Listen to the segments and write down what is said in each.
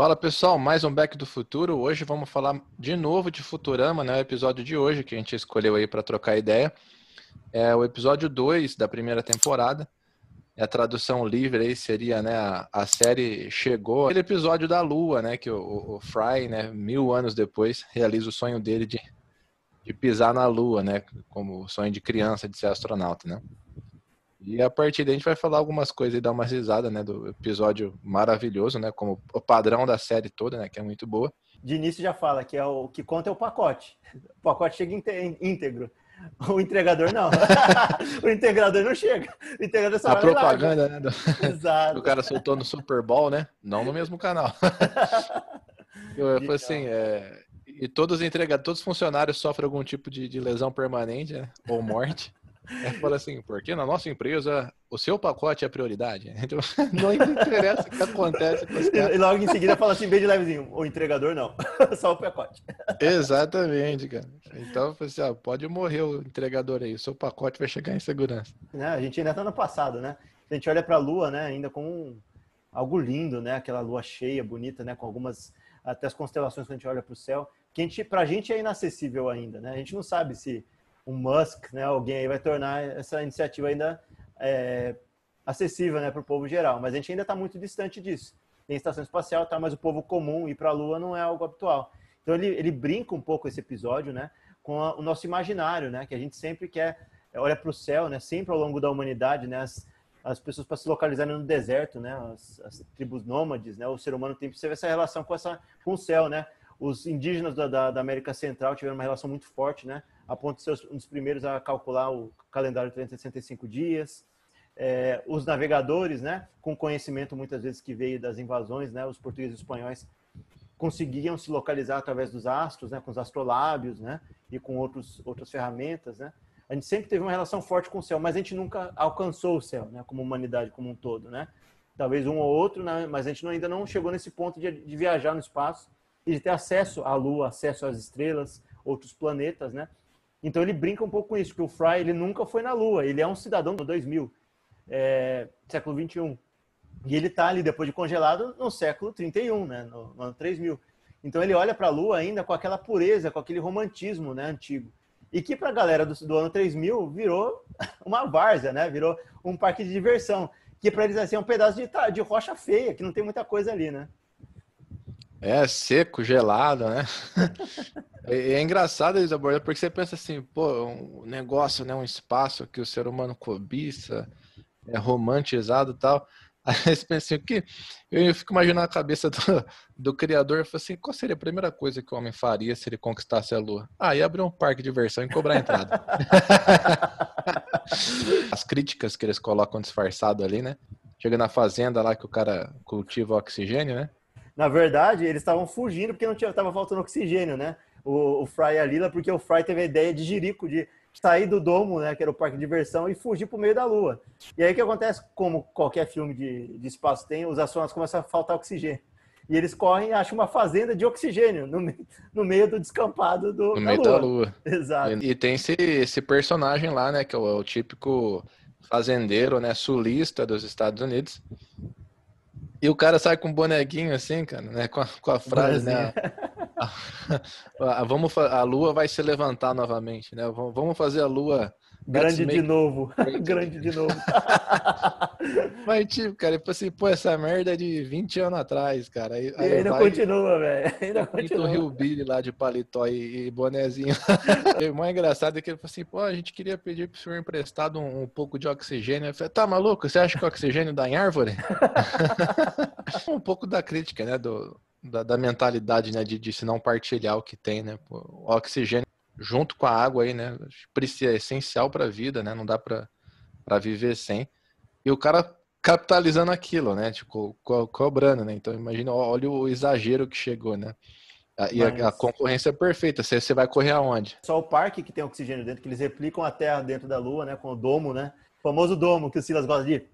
Fala pessoal, mais um Back do Futuro. Hoje vamos falar de novo de Futurama, né? O episódio de hoje que a gente escolheu aí para trocar ideia. É o episódio 2 da primeira temporada. É a tradução livre aí seria, né? A, a série chegou. Aquele episódio da Lua, né? Que o, o, Fry, né? Mil anos depois, realiza o sonho dele de, de pisar na Lua, né? Como o sonho de criança de ser astronauta, né? E a partir daí a gente vai falar algumas coisas e dar uma risada, né, do episódio maravilhoso, né, como o padrão da série toda, né, que é muito boa. De início já fala que é o que conta é o pacote. O pacote chega íntegro. O entregador não. o integrador não chega. O integrador só A propaganda, né? Do... Exato. o cara soltou no Super Bowl, né? Não no mesmo canal. Eu falei assim, é... e todos os entregadores, todos os funcionários sofrem algum tipo de, de lesão permanente, né? Ou morte. É, fala assim, porque na nossa empresa o seu pacote é prioridade. Então, não interessa o que acontece com. E logo em seguida fala assim, bem de levezinho, o entregador não, só o pacote. Exatamente, cara. Então, assim, ó, pode morrer o entregador aí, o seu pacote vai chegar em segurança. É, a gente ainda tá no passado, né? A gente olha para a lua, né, ainda com um, algo lindo, né? Aquela lua cheia, bonita, né? Com algumas, até as constelações que a gente olha para o céu, que a gente, pra gente é inacessível ainda, né? A gente não sabe se o Musk, né, alguém aí vai tornar essa iniciativa ainda é, acessível né, para o povo geral. Mas a gente ainda está muito distante disso. Tem estação espacial, tá, mas o povo comum ir para a Lua não é algo habitual. Então ele, ele brinca um pouco esse episódio né, com a, o nosso imaginário, né, que a gente sempre quer, olha para o céu, né, sempre ao longo da humanidade, né, as, as pessoas para se localizarem no deserto, né, as, as, tribos nômades, né, o ser humano tem sempre essa relação com, essa, com o céu, né, os indígenas da, da, da, América Central tiveram uma relação muito forte, né? A ponto de ser um dos primeiros a calcular o calendário de 365 dias. É, os navegadores, né? Com conhecimento muitas vezes que veio das invasões, né? Os portugueses e espanhóis conseguiam se localizar através dos astros, né? Com os astrolábios, né? E com outros, outras ferramentas, né? A gente sempre teve uma relação forte com o céu, mas a gente nunca alcançou o céu, né? Como humanidade como um todo, né? Talvez um ou outro, né? mas a gente ainda não chegou nesse ponto de, de viajar no espaço e de ter acesso à Lua, acesso às estrelas, outros planetas, né? Então ele brinca um pouco com isso, que o Fry ele nunca foi na Lua, ele é um cidadão do 2000, é, século 21. E ele está ali depois de congelado no século 31, né, no, no ano 3000. Então ele olha para a Lua ainda com aquela pureza, com aquele romantismo, né, antigo. E que para a galera do, do, ano 3000 virou uma várzea, né? Virou um parque de diversão, que para eles assim, é um pedaço de, de rocha feia, que não tem muita coisa ali, né? É, seco, gelado, né? é, é, engraçado eles abordam, porque você pensa assim, pô, um negócio, né, um espaço que o ser humano cobiça, é romantizado e tal. Aí você pensa assim, o que? Eu, eu fico imaginando a cabeça do, do criador, e assim, qual seria a primeira coisa que o homem faria se ele conquistasse a lua? Ah, ia abrir um parque de diversão e cobrar a entrada. As críticas que eles colocam disfarçado ali, né? Chega na fazenda lá que o cara cultiva oxigênio, né? Na verdade, eles estavam fugindo porque não tinha, tava faltando oxigênio, né? O, o Fry e a Lila, porque o Fry teve a ideia de Jirico, de sair do domo, né, que era o parque de diversão, e fugir para o meio da lua. E aí o que acontece, como qualquer filme de, de espaço tem, os astronautas começam a faltar oxigênio. E eles correm e acham uma fazenda de oxigênio no, no meio do descampado do, no da meio lua. da lua. Exato. E, e, tem esse, esse personagem lá, né, que é o, é o típico fazendeiro, né, sulista dos Estados Unidos, e o cara sai com um bonequinho assim, cara, né? Com a, com a frase, né? A, a, a, vamos, a lua vai se levantar novamente, né? Vamos fazer a lua Grande de novo. Grande de novo. Mas, tipo, cara, tipo assim, pô, essa merda é de 20 anos atrás, cara. Aí, aí ainda vai, continua, velho. Ainda continua. o Rio Billy lá de paletó e, e bonezinho. o mais engraçado é que ele falou assim, pô, a gente queria pedir pro senhor emprestado um, um pouco de oxigênio. Eu falei, tá maluco? Você acha que o oxigênio dá em árvore? um pouco da crítica, né, do, da, da mentalidade, né, de, de se não partilhar o que tem, né? O oxigênio junto com a água aí, né? Precisa, é essencial para a vida, né? Não dá para viver sem. E o cara capitalizando aquilo, né? Tipo, co cobrando, né? Então imagina, olha o exagero que chegou, né? E Mas... a, a, concorrência é perfeita. Você, você vai correr aonde? Só o parque que tem oxigênio dentro, que eles replicam a Terra dentro da Lua, né? Com o domo, né? O famoso domo que o Silas gosta de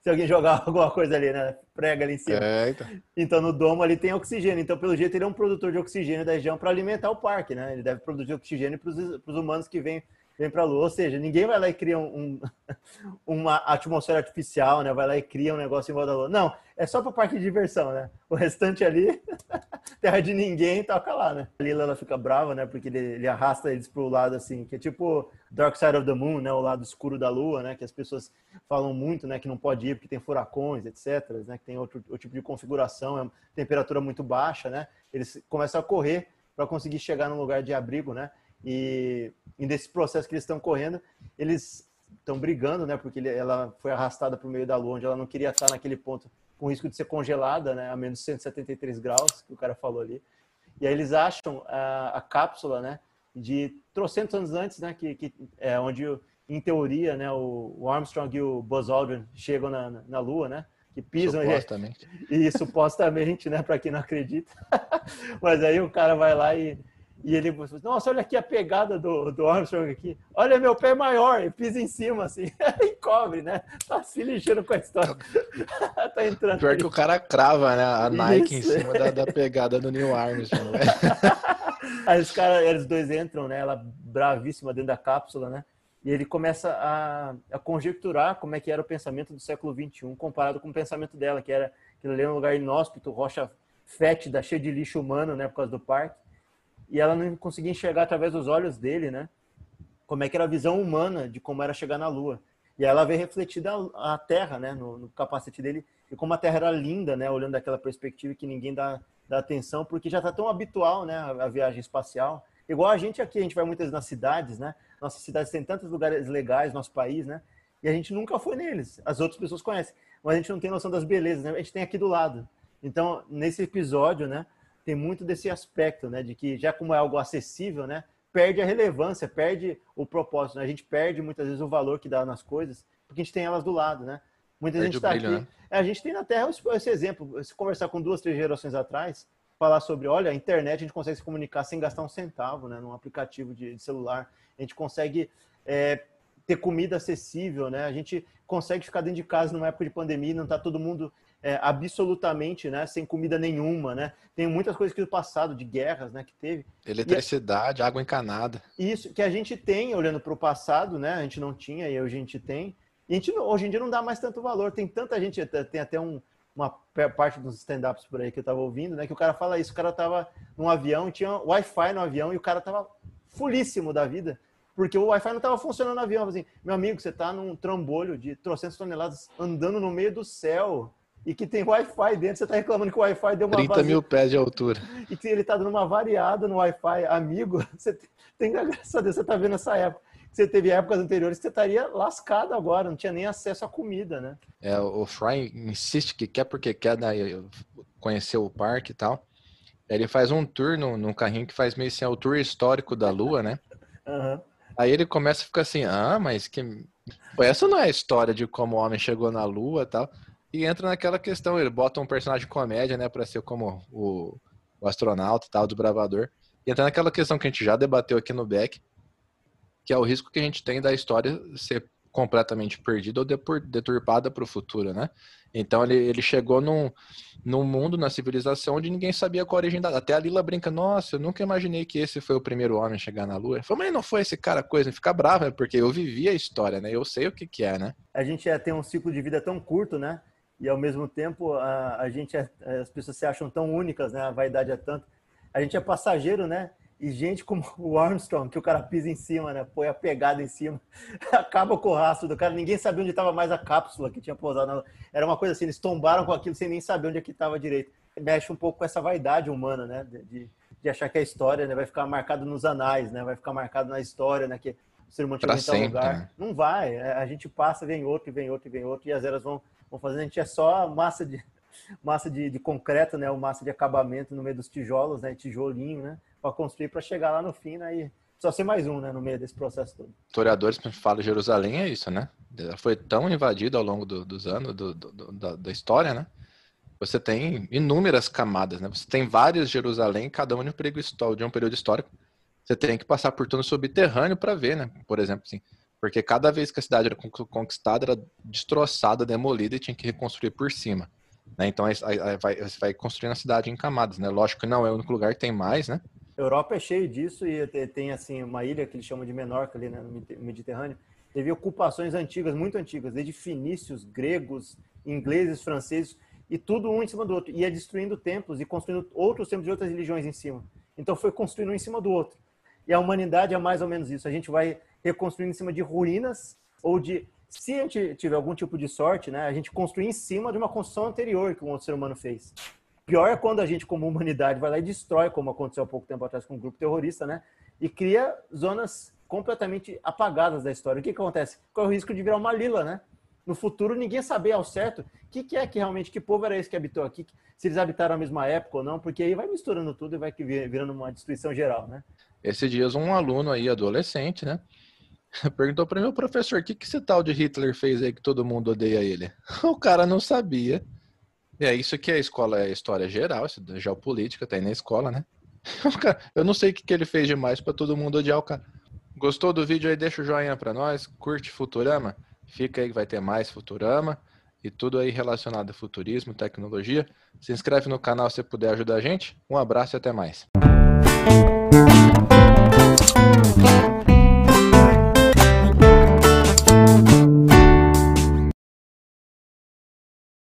se alguém jogar alguma coisa ali, né? Prega ali em cima. É, então. então. no domo ali tem oxigênio. Então, pelo jeito, ele é um produtor de oxigênio da região para alimentar o parque, né? Ele deve produzir oxigênio para os humanos que vêm vem para a Lua. Ou seja, ninguém vai lá e cria um, uma atmosfera artificial, né? Vai lá e cria um negócio em volta da Lua. Não, é só para parque de diversão, né? O restante ali, terra de ninguém, toca lá, né? A Lila ela fica brava, né? Porque ele, ele arrasta eles pro lado assim, que é tipo Dark Side of the Moon, né? O lado escuro da Lua, né? Que as pessoas falam muito, né? Que não pode ir porque tem furacões, etc. Né? Que tem outro, outro tipo de configuração, é temperatura muito baixa, né? Eles começam a correr para conseguir chegar num lugar de abrigo, né? E, e nesse processo que eles estão correndo, eles estão brigando, né? Porque ele, ela foi arrastada para o meio da lua, onde ela não queria estar naquele ponto com risco de ser congelada, né? A menos 173 graus, que o cara falou ali. E aí eles acham a, a cápsula, né? De trocentos anos antes, né? Que, que é onde, em teoria, né? O, o Armstrong e o Buzz Aldrin chegam na, na, na Lua, né? que pisam supostamente. E, e supostamente, né, para quem não acredita. Mas aí o cara vai lá e e ele nossa, olha aqui a pegada do, do Armstrong aqui. Olha meu pé maior, e pisa em cima, assim, e cobre, né? Tá se lixando com a história. tá entrando. Pior que o cara crava, né? A Nike Isso. em cima da, da, pegada do Neil Armstrong. Né? Aí os caras, eles dois entram, né? Ela bravíssima dentro da cápsula, né? E ele começa a, a conjecturar como é que era o pensamento do século XXI comparado com o pensamento dela, que era que ele era um lugar inóspito, rocha fétida, cheia de lixo humano, né? Por causa do parque e ela não conseguia enxergar através dos olhos dele, né? Como é que era a visão humana de como era chegar na Lua. E ela vê refletida a Terra, né, no, no capacete dele, e como a Terra era linda, né, olhando daquela perspectiva que ninguém dá, dá atenção, porque já está tão habitual, né, a, a, viagem espacial. Igual a gente aqui, a gente vai muitas vezes nas cidades, né? Nossas cidades têm tantos lugares legais, nosso país, né? E a gente nunca foi neles. As outras pessoas conhecem, mas a gente não tem noção das belezas, né? A gente tem aqui do lado. Então, nesse episódio, né, tem muito desse aspecto, né? De que já como é algo acessível, né? Perde a relevância, perde o propósito. Né? A gente perde muitas vezes o valor que dá nas coisas, porque a gente tem elas do lado, né? Muita gente está aqui. Né? É, a gente tem na Terra esse exemplo. Se conversar com duas, três gerações atrás, falar sobre, olha, a internet a gente consegue se comunicar sem gastar um centavo, né? Num aplicativo de, de celular. A gente consegue é, ter comida acessível, né? A gente consegue ficar dentro de casa numa época de pandemia, não está todo mundo é, absolutamente, né, sem comida nenhuma, né? Tem muitas coisas que do passado, de guerras, né, que teve. Eletricidade, água encanada. Isso, que a gente tem, olhando para o passado, né, a gente não tinha e hoje a gente tem. E a gente, hoje em dia não dá mais tanto valor. Tem tanta gente, tem até um, uma parte dos stand-ups por aí que eu estava ouvindo, né, que o cara fala isso, o cara tava num avião tinha Wi-Fi no avião e o cara tava fulíssimo da vida, porque o Wi-Fi não estava funcionando no avião. Assim, meu amigo, você está num trambolho de trocentas toneladas andando no meio do céu e que tem Wi-Fi dentro, você está reclamando que o Wi-Fi deu uma 30 vazia, mil pés de altura. E que ele está dando uma variada no Wi-Fi, amigo, você tem graças a Deus, você está vendo essa época. Você teve épocas anteriores que você estaria lascado agora, não tinha nem acesso à comida, né? É, o Fry insiste que quer porque quer né, conhecer o parque e tal. Ele faz um tour no, num carrinho que faz meio assim, é o tour histórico da Lua, né? Uhum. Aí ele começa a ficar assim, ah, mas que... Essa não é a história de como o homem chegou na Lua e tal. E entra naquela questão, ele bota um personagem comédia, né, para ser como o, o astronauta tal, do bravador. E entra naquela questão que a gente já debateu aqui no Beck, que é o risco que a gente tem da história ser completamente perdida ou deturpada para o futuro, né? Então ele, ele chegou num, num mundo, na civilização, onde ninguém sabia qual a origem da. Até a Lila brinca, nossa, eu nunca imaginei que esse foi o primeiro homem a chegar na Lua. Falou, mas não foi esse cara coisa, fica bravo, né? porque eu vivi a história, né? Eu sei o que, que é, né? A gente é, tem um ciclo de vida tão curto, né? E ao mesmo tempo a, a gente é, as pessoas se acham tão únicas, né? A vaidade é tanto. A gente é passageiro, né? E gente como o Armstrong, que o cara pisa em cima, né? Põe a pegada em cima, acaba com o rastro do cara. Ninguém sabia onde estava mais a cápsula que tinha pousado. Era uma coisa assim, eles tombaram com aquilo sem nem saber onde é que estava direito. Mexe um pouco com essa vaidade humana, né? De, de achar que a história né, vai ficar marcada nos anais, né? Vai ficar marcado na história, né? Que o ser humano chegou em lugar. Né? Não vai. É, a gente passa, vem outro, vem outro, vem outro, e as eras vão vão fazer, a gente é só massa de massa de, de concreto, né, o massa de acabamento no meio dos tijolos, né, tijolinho, né, para construir para chegar lá no fim, né, e só ser mais um, né, no meio desse processo todo. Historiadores falam Jerusalém é isso, né? Ela foi tão invadida ao longo do, dos anos do, do, da, da, história, né? Você tem inúmeras camadas, né? Você tem várias Jerusalém, cada um de um período histórico, de um período histórico. Você tem que passar por tudo subterrâneo para ver, né? Por exemplo, assim, porque cada vez que a cidade era conquistada, era destroçada, demolida e tinha que reconstruir por cima. Né? Então aí, aí vai, você vai construindo a cidade em camadas, né? Lógico que não é o único lugar que tem mais, né? Europa é cheio disso e tem assim uma ilha que eles chamam de Menorca ali né, no Mediterrâneo. Teve ocupações antigas, muito antigas, desde fenícios, gregos, ingleses, franceses e tudo um em cima do outro. Ia destruindo templos e construindo outros templos de outras religiões em cima. Então foi construindo um em cima do outro. E a humanidade é mais ou menos isso. A gente vai reconstruindo em cima de ruínas ou de se a gente tiver algum tipo de sorte, né, a gente construir em cima de uma construção anterior que o outro ser humano fez. Pior é quando a gente, como humanidade, vai lá e destrói, como aconteceu há pouco tempo atrás com um grupo terrorista, né? E cria zonas completamente apagadas da história. O que, que acontece? É o risco de virar uma lila, né? No futuro, ninguém saber ao certo o que, que, é que realmente, que povo era esse que habitou aqui, se eles habitaram a mesma época ou não, porque aí vai misturando tudo e vai virando uma destruição geral, né? Esses dias, um aluno aí, adolescente, né? Perguntou para mim, professor, o que, que esse tal de Hitler fez aí que todo mundo odeia ele? O cara não sabia. É isso que a escola, é história geral, geopolítica, tá aí na escola, né? Eu não sei o que, que ele fez demais para todo mundo odiar o cara. Gostou do vídeo aí? Deixa o joinha para nós. Curte Futurama? Fica aí que vai ter mais Futurama e tudo aí relacionado a futurismo, tecnologia. Se inscreve no canal se puder ajudar a gente. Um abraço e até mais.